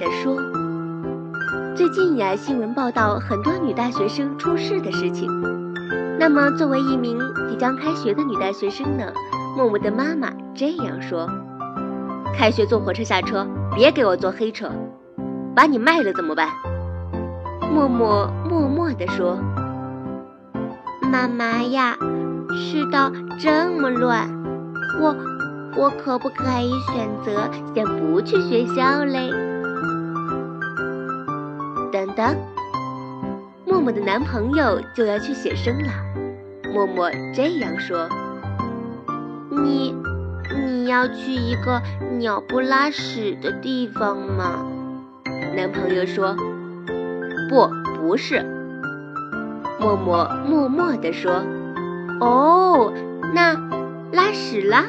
默地说：“最近呀，新闻报道很多女大学生出事的事情。那么，作为一名即将开学的女大学生呢，默默的妈妈这样说：开学坐火车下车，别给我坐黑车，把你卖了怎么办？”默默默默地说：“妈妈呀，世道这么乱，我我可不可以选择先不去学校嘞？”等等，默默的男朋友就要去写生了。默默这样说：“你你要去一个鸟不拉屎的地方吗？”男朋友说。不，不是。默默默默地说：“哦，那拉屎啦。”